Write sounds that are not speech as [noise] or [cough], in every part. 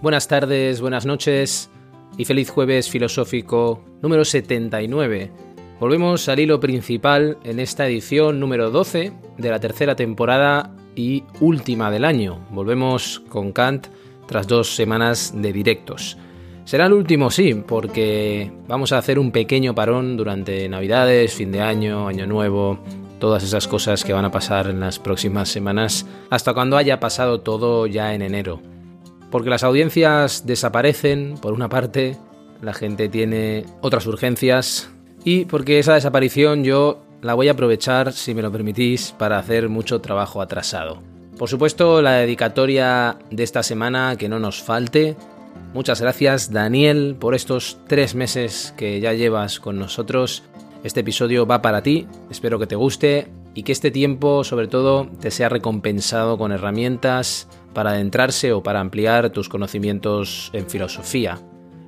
Buenas tardes, buenas noches y feliz jueves filosófico número 79. Volvemos al hilo principal en esta edición número 12 de la tercera temporada y última del año. Volvemos con Kant tras dos semanas de directos. Será el último, sí, porque vamos a hacer un pequeño parón durante Navidades, fin de año, Año Nuevo, todas esas cosas que van a pasar en las próximas semanas, hasta cuando haya pasado todo ya en enero. Porque las audiencias desaparecen, por una parte, la gente tiene otras urgencias, y porque esa desaparición yo la voy a aprovechar, si me lo permitís, para hacer mucho trabajo atrasado. Por supuesto, la dedicatoria de esta semana que no nos falte. Muchas gracias, Daniel, por estos tres meses que ya llevas con nosotros. Este episodio va para ti, espero que te guste y que este tiempo, sobre todo, te sea recompensado con herramientas para adentrarse o para ampliar tus conocimientos en filosofía.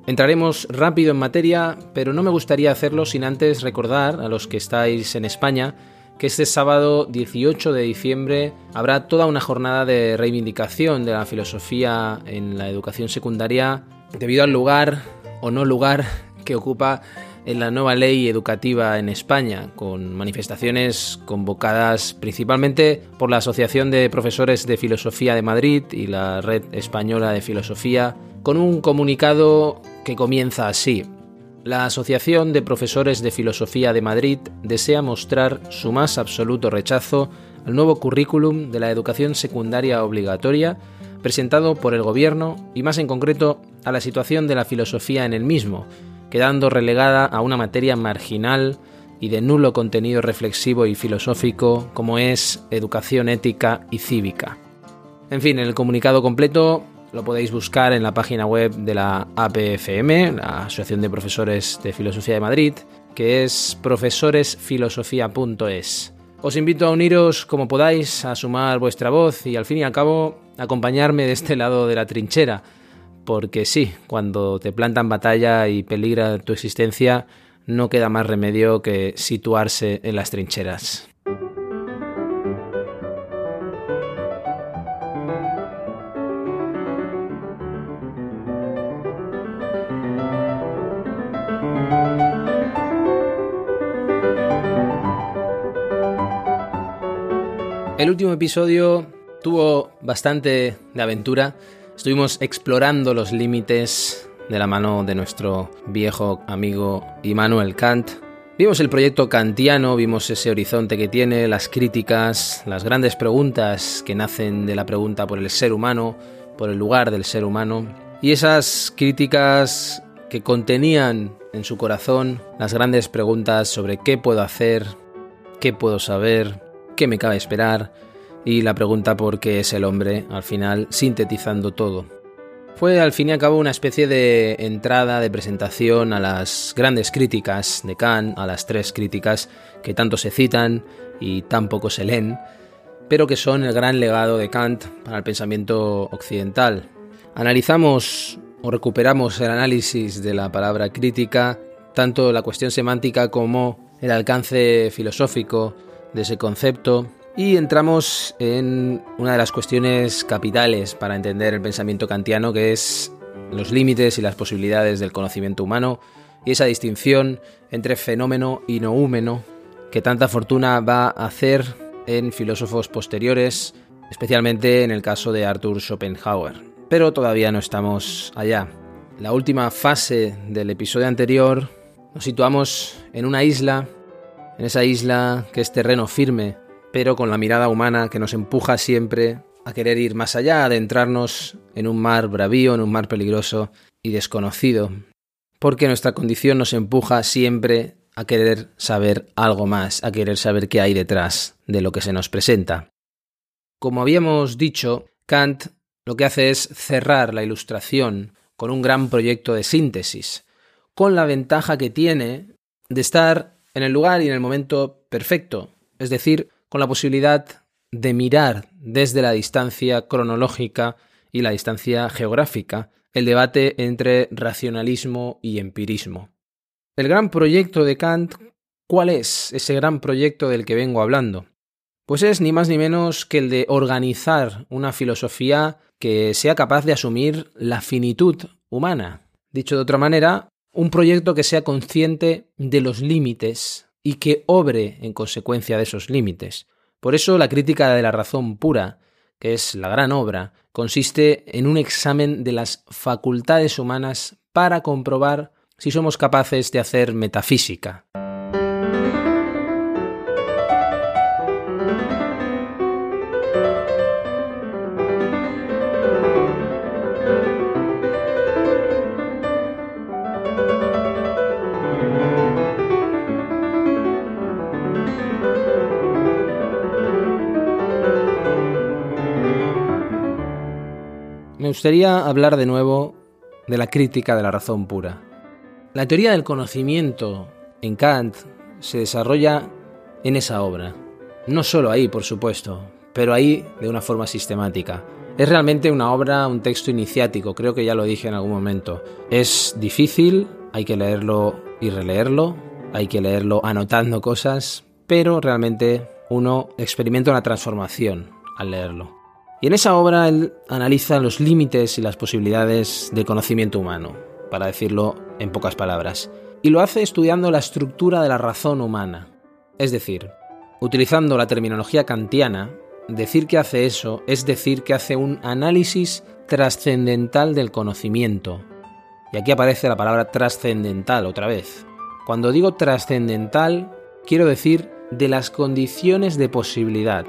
Entraremos rápido en materia, pero no me gustaría hacerlo sin antes recordar a los que estáis en España que este sábado 18 de diciembre habrá toda una jornada de reivindicación de la filosofía en la educación secundaria debido al lugar o no lugar que ocupa en la nueva ley educativa en España, con manifestaciones convocadas principalmente por la Asociación de Profesores de Filosofía de Madrid y la Red Española de Filosofía, con un comunicado que comienza así. La Asociación de Profesores de Filosofía de Madrid desea mostrar su más absoluto rechazo al nuevo currículum de la educación secundaria obligatoria presentado por el Gobierno y más en concreto a la situación de la filosofía en el mismo, quedando relegada a una materia marginal y de nulo contenido reflexivo y filosófico como es educación ética y cívica. En fin, el comunicado completo lo podéis buscar en la página web de la APFM, la Asociación de Profesores de Filosofía de Madrid, que es profesoresfilosofía.es. Os invito a uniros como podáis, a sumar vuestra voz y al fin y al cabo acompañarme de este lado de la trinchera, porque sí, cuando te plantan batalla y peligra tu existencia, no queda más remedio que situarse en las trincheras. El último episodio tuvo bastante de aventura. Estuvimos explorando los límites de la mano de nuestro viejo amigo Immanuel Kant. Vimos el proyecto kantiano, vimos ese horizonte que tiene, las críticas, las grandes preguntas que nacen de la pregunta por el ser humano, por el lugar del ser humano, y esas críticas que contenían en su corazón las grandes preguntas sobre qué puedo hacer, qué puedo saber, qué me cabe esperar, y la pregunta por qué es el hombre, al final sintetizando todo. Fue al fin y al cabo una especie de entrada, de presentación a las grandes críticas de Kant, a las tres críticas que tanto se citan y tan poco se leen, pero que son el gran legado de Kant para el pensamiento occidental. Analizamos o recuperamos el análisis de la palabra crítica, tanto la cuestión semántica como el alcance filosófico de ese concepto, y entramos en una de las cuestiones capitales para entender el pensamiento kantiano, que es los límites y las posibilidades del conocimiento humano y esa distinción entre fenómeno y noúmeno que tanta fortuna va a hacer en filósofos posteriores, especialmente en el caso de Arthur Schopenhauer. Pero todavía no estamos allá. La última fase del episodio anterior nos situamos en una isla, en esa isla que es terreno firme pero con la mirada humana que nos empuja siempre a querer ir más allá, adentrarnos en un mar bravío, en un mar peligroso y desconocido, porque nuestra condición nos empuja siempre a querer saber algo más, a querer saber qué hay detrás de lo que se nos presenta. Como habíamos dicho, Kant lo que hace es cerrar la ilustración con un gran proyecto de síntesis, con la ventaja que tiene de estar en el lugar y en el momento perfecto, es decir, con la posibilidad de mirar desde la distancia cronológica y la distancia geográfica el debate entre racionalismo y empirismo. El gran proyecto de Kant, ¿cuál es ese gran proyecto del que vengo hablando? Pues es ni más ni menos que el de organizar una filosofía que sea capaz de asumir la finitud humana. Dicho de otra manera, un proyecto que sea consciente de los límites y que obre en consecuencia de esos límites. Por eso la crítica de la razón pura, que es la gran obra, consiste en un examen de las facultades humanas para comprobar si somos capaces de hacer metafísica. Me gustaría hablar de nuevo de la crítica de la razón pura. La teoría del conocimiento en Kant se desarrolla en esa obra. No solo ahí, por supuesto, pero ahí de una forma sistemática. Es realmente una obra, un texto iniciático, creo que ya lo dije en algún momento. Es difícil, hay que leerlo y releerlo, hay que leerlo anotando cosas, pero realmente uno experimenta una transformación al leerlo. Y en esa obra él analiza los límites y las posibilidades del conocimiento humano, para decirlo en pocas palabras. Y lo hace estudiando la estructura de la razón humana. Es decir, utilizando la terminología kantiana, decir que hace eso es decir que hace un análisis trascendental del conocimiento. Y aquí aparece la palabra trascendental otra vez. Cuando digo trascendental, quiero decir de las condiciones de posibilidad,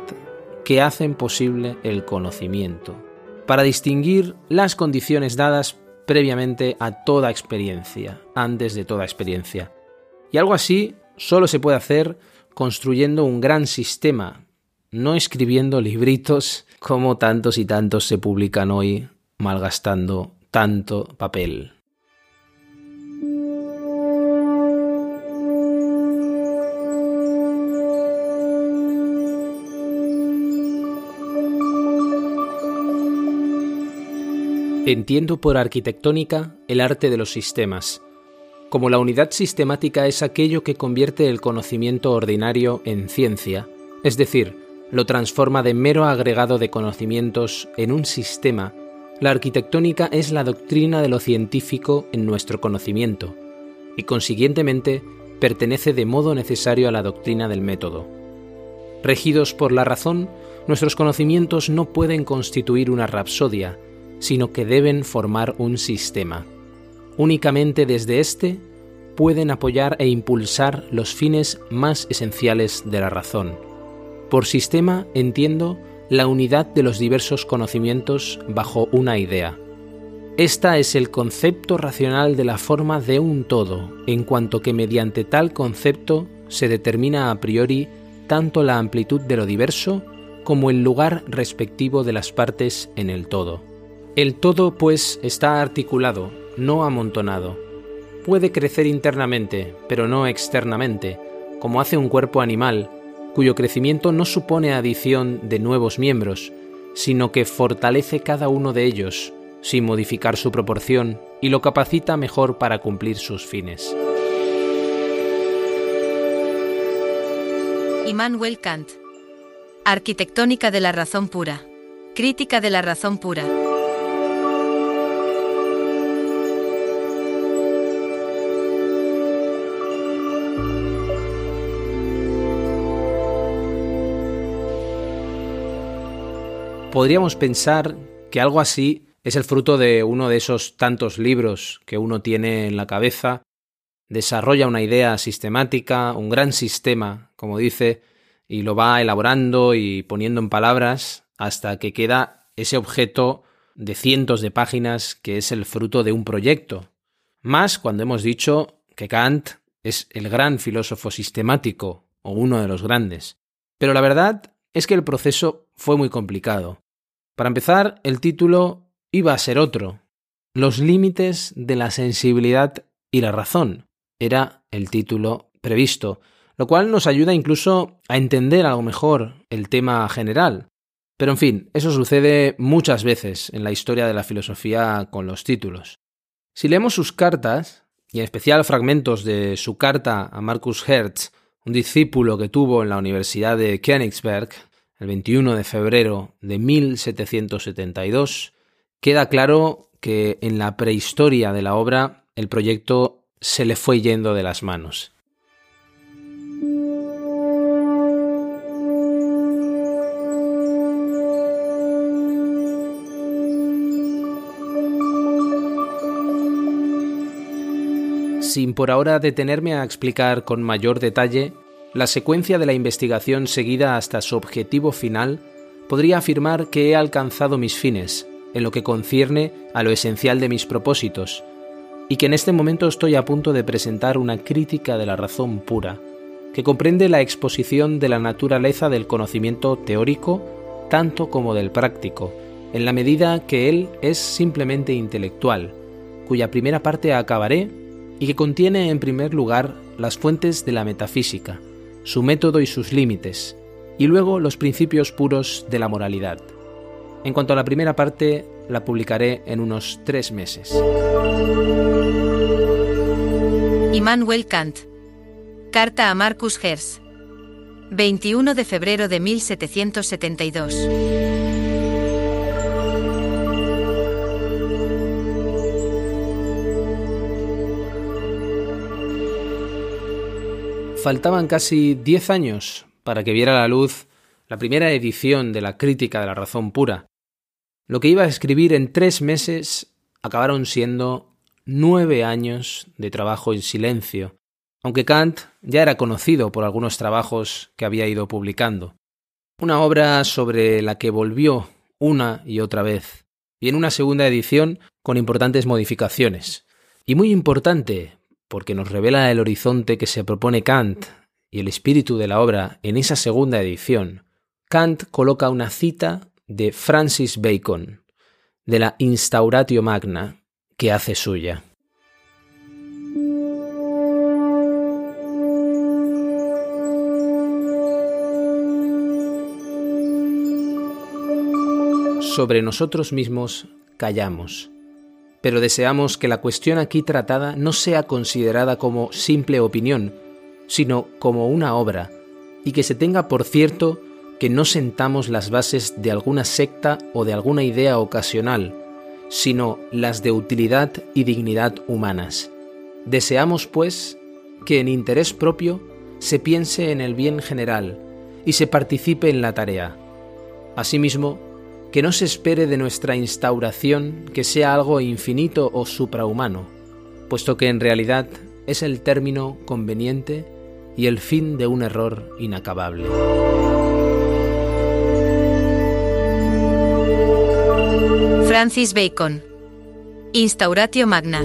que hacen posible el conocimiento, para distinguir las condiciones dadas previamente a toda experiencia, antes de toda experiencia. Y algo así solo se puede hacer construyendo un gran sistema, no escribiendo libritos como tantos y tantos se publican hoy, malgastando tanto papel. Entiendo por arquitectónica el arte de los sistemas. Como la unidad sistemática es aquello que convierte el conocimiento ordinario en ciencia, es decir, lo transforma de mero agregado de conocimientos en un sistema, la arquitectónica es la doctrina de lo científico en nuestro conocimiento, y consiguientemente pertenece de modo necesario a la doctrina del método. Regidos por la razón, nuestros conocimientos no pueden constituir una rapsodia, sino que deben formar un sistema. Únicamente desde éste pueden apoyar e impulsar los fines más esenciales de la razón. Por sistema entiendo la unidad de los diversos conocimientos bajo una idea. Esta es el concepto racional de la forma de un todo, en cuanto que mediante tal concepto se determina a priori tanto la amplitud de lo diverso como el lugar respectivo de las partes en el todo. El todo, pues, está articulado, no amontonado. Puede crecer internamente, pero no externamente, como hace un cuerpo animal, cuyo crecimiento no supone adición de nuevos miembros, sino que fortalece cada uno de ellos, sin modificar su proporción, y lo capacita mejor para cumplir sus fines. Immanuel Kant. Arquitectónica de la razón pura. Crítica de la razón pura. Podríamos pensar que algo así es el fruto de uno de esos tantos libros que uno tiene en la cabeza, desarrolla una idea sistemática, un gran sistema, como dice, y lo va elaborando y poniendo en palabras hasta que queda ese objeto de cientos de páginas que es el fruto de un proyecto. Más cuando hemos dicho que Kant es el gran filósofo sistemático o uno de los grandes. Pero la verdad es que el proceso fue muy complicado. Para empezar, el título iba a ser otro. Los límites de la sensibilidad y la razón. Era el título previsto, lo cual nos ayuda incluso a entender algo mejor el tema general. Pero en fin, eso sucede muchas veces en la historia de la filosofía con los títulos. Si leemos sus cartas, y en especial fragmentos de su carta a Marcus Hertz, un discípulo que tuvo en la Universidad de Königsberg, el 21 de febrero de 1772, queda claro que en la prehistoria de la obra el proyecto se le fue yendo de las manos. sin por ahora detenerme a explicar con mayor detalle la secuencia de la investigación seguida hasta su objetivo final, podría afirmar que he alcanzado mis fines, en lo que concierne a lo esencial de mis propósitos, y que en este momento estoy a punto de presentar una crítica de la razón pura, que comprende la exposición de la naturaleza del conocimiento teórico tanto como del práctico, en la medida que él es simplemente intelectual, cuya primera parte acabaré y que contiene en primer lugar las fuentes de la metafísica, su método y sus límites, y luego los principios puros de la moralidad. En cuanto a la primera parte, la publicaré en unos tres meses. Immanuel Kant. Carta a Marcus Hertz. 21 de febrero de 1772. Faltaban casi diez años para que viera la luz la primera edición de la Crítica de la Razón Pura. Lo que iba a escribir en tres meses acabaron siendo nueve años de trabajo en silencio, aunque Kant ya era conocido por algunos trabajos que había ido publicando. Una obra sobre la que volvió una y otra vez, y en una segunda edición con importantes modificaciones. Y muy importante, porque nos revela el horizonte que se propone Kant y el espíritu de la obra en esa segunda edición, Kant coloca una cita de Francis Bacon, de la Instauratio Magna, que hace suya. Sobre nosotros mismos callamos pero deseamos que la cuestión aquí tratada no sea considerada como simple opinión, sino como una obra, y que se tenga por cierto que no sentamos las bases de alguna secta o de alguna idea ocasional, sino las de utilidad y dignidad humanas. Deseamos, pues, que en interés propio se piense en el bien general y se participe en la tarea. Asimismo, que no se espere de nuestra instauración que sea algo infinito o suprahumano, puesto que en realidad es el término conveniente y el fin de un error inacabable. Francis Bacon Instauratio Magna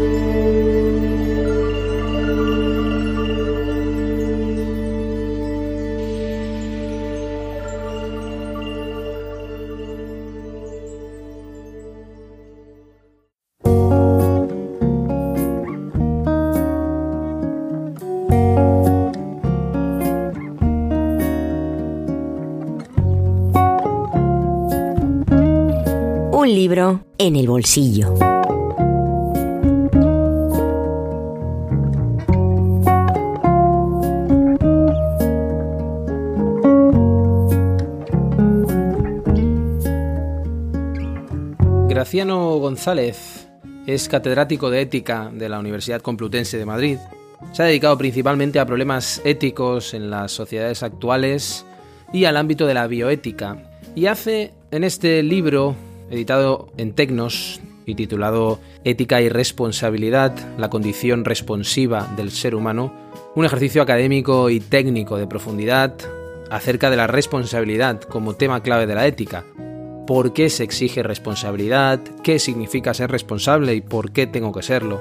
libro en el bolsillo. Graciano González es catedrático de ética de la Universidad Complutense de Madrid. Se ha dedicado principalmente a problemas éticos en las sociedades actuales y al ámbito de la bioética. Y hace en este libro editado en Tecnos y titulado Ética y Responsabilidad, la condición responsiva del ser humano, un ejercicio académico y técnico de profundidad acerca de la responsabilidad como tema clave de la ética. ¿Por qué se exige responsabilidad? ¿Qué significa ser responsable y por qué tengo que serlo?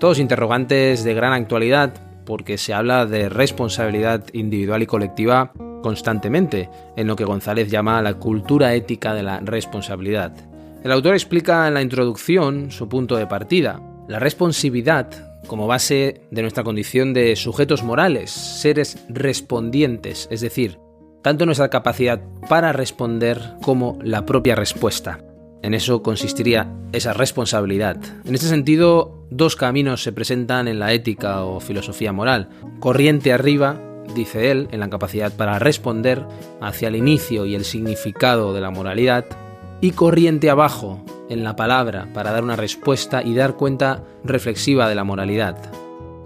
Todos interrogantes de gran actualidad, porque se habla de responsabilidad individual y colectiva constantemente, en lo que González llama la cultura ética de la responsabilidad. El autor explica en la introducción su punto de partida. La responsividad como base de nuestra condición de sujetos morales, seres respondientes, es decir, tanto nuestra capacidad para responder como la propia respuesta. En eso consistiría esa responsabilidad. En este sentido, dos caminos se presentan en la ética o filosofía moral. Corriente arriba, dice él, en la capacidad para responder hacia el inicio y el significado de la moralidad, y corriente abajo, en la palabra, para dar una respuesta y dar cuenta reflexiva de la moralidad.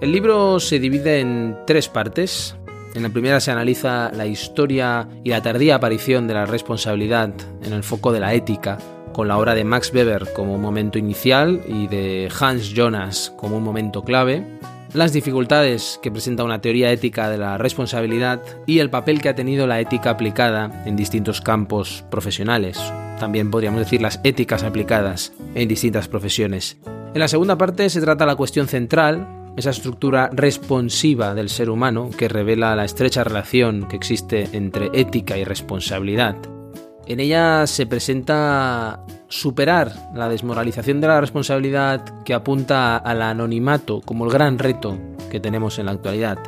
El libro se divide en tres partes. En la primera se analiza la historia y la tardía aparición de la responsabilidad en el foco de la ética, con la obra de Max Weber como un momento inicial y de Hans Jonas como un momento clave, las dificultades que presenta una teoría ética de la responsabilidad y el papel que ha tenido la ética aplicada en distintos campos profesionales. También podríamos decir las éticas aplicadas en distintas profesiones. En la segunda parte se trata la cuestión central, esa estructura responsiva del ser humano que revela la estrecha relación que existe entre ética y responsabilidad. En ella se presenta superar la desmoralización de la responsabilidad que apunta al anonimato como el gran reto que tenemos en la actualidad.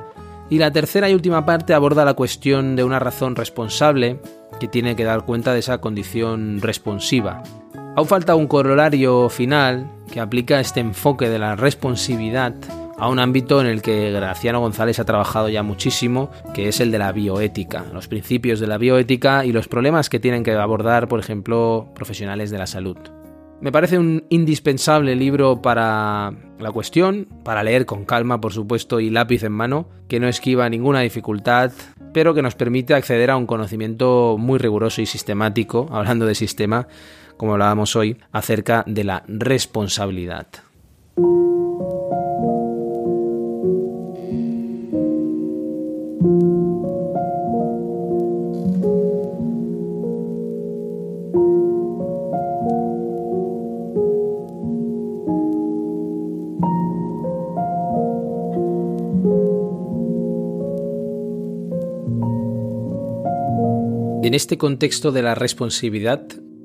Y la tercera y última parte aborda la cuestión de una razón responsable que tiene que dar cuenta de esa condición responsiva. Aún falta un corolario final que aplica este enfoque de la responsividad a un ámbito en el que Graciano González ha trabajado ya muchísimo, que es el de la bioética, los principios de la bioética y los problemas que tienen que abordar, por ejemplo, profesionales de la salud. Me parece un indispensable libro para la cuestión, para leer con calma, por supuesto, y lápiz en mano, que no esquiva ninguna dificultad, pero que nos permite acceder a un conocimiento muy riguroso y sistemático, [laughs] hablando de sistema, como hablábamos hoy, acerca de la responsabilidad. En este contexto de la responsabilidad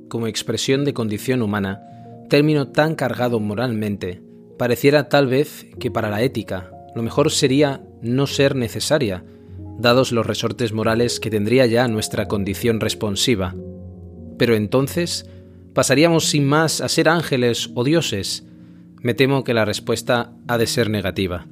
como expresión de condición humana, término tan cargado moralmente, pareciera tal vez que para la ética lo mejor sería no ser necesaria, dados los resortes morales que tendría ya nuestra condición responsiva. Pero entonces, ¿pasaríamos sin más a ser ángeles o dioses? Me temo que la respuesta ha de ser negativa.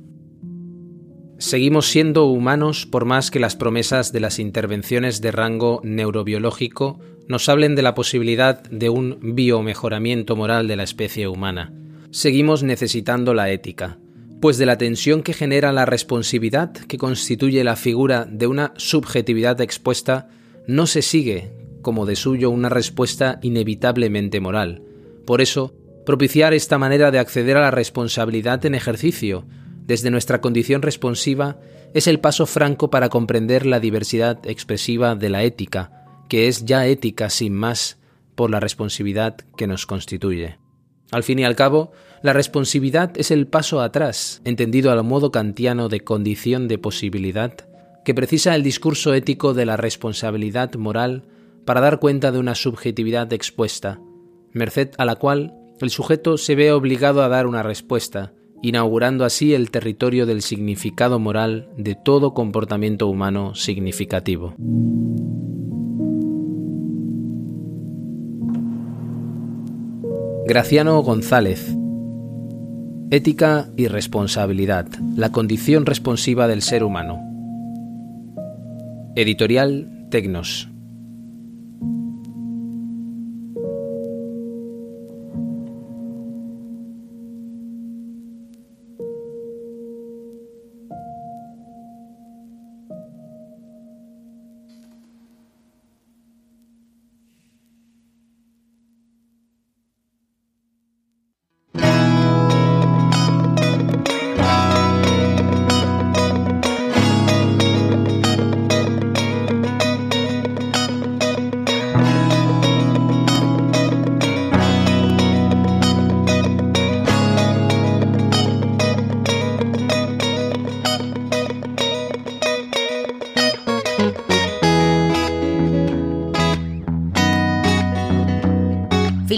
Seguimos siendo humanos por más que las promesas de las intervenciones de rango neurobiológico nos hablen de la posibilidad de un biomejoramiento moral de la especie humana. Seguimos necesitando la ética, pues de la tensión que genera la responsividad que constituye la figura de una subjetividad expuesta, no se sigue, como de suyo, una respuesta inevitablemente moral. Por eso, propiciar esta manera de acceder a la responsabilidad en ejercicio, desde nuestra condición responsiva es el paso franco para comprender la diversidad expresiva de la ética, que es ya ética sin más por la responsividad que nos constituye. Al fin y al cabo, la responsividad es el paso atrás, entendido al modo kantiano de condición de posibilidad, que precisa el discurso ético de la responsabilidad moral para dar cuenta de una subjetividad expuesta, merced a la cual el sujeto se ve obligado a dar una respuesta, inaugurando así el territorio del significado moral de todo comportamiento humano significativo. Graciano González Ética y responsabilidad, la condición responsiva del ser humano. Editorial Tecnos,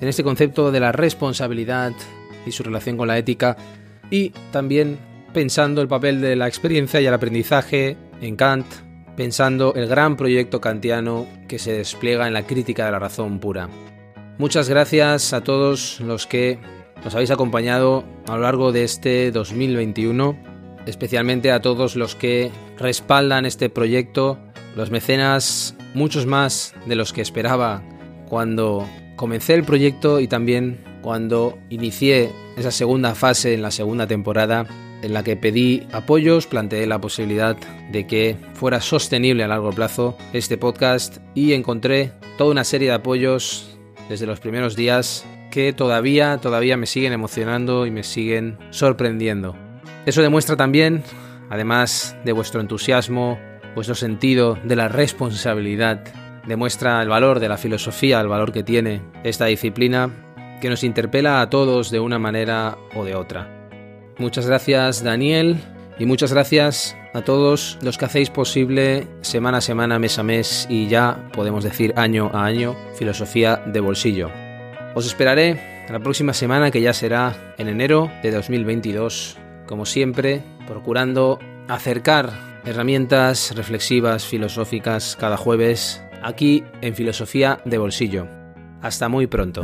en este concepto de la responsabilidad y su relación con la ética y también pensando el papel de la experiencia y el aprendizaje en Kant, pensando el gran proyecto kantiano que se despliega en la crítica de la razón pura. Muchas gracias a todos los que nos habéis acompañado a lo largo de este 2021, especialmente a todos los que respaldan este proyecto, los mecenas, muchos más de los que esperaba cuando comencé el proyecto y también cuando inicié esa segunda fase en la segunda temporada en la que pedí apoyos, planteé la posibilidad de que fuera sostenible a largo plazo este podcast y encontré toda una serie de apoyos desde los primeros días que todavía, todavía me siguen emocionando y me siguen sorprendiendo. Eso demuestra también, además de vuestro entusiasmo, vuestro sentido de la responsabilidad, demuestra el valor de la filosofía, el valor que tiene esta disciplina, que nos interpela a todos de una manera o de otra. Muchas gracias Daniel y muchas gracias a todos los que hacéis posible semana a semana, mes a mes y ya podemos decir año a año filosofía de bolsillo. Os esperaré la próxima semana que ya será en enero de 2022, como siempre, procurando acercar herramientas reflexivas, filosóficas cada jueves aquí en Filosofía de Bolsillo. Hasta muy pronto.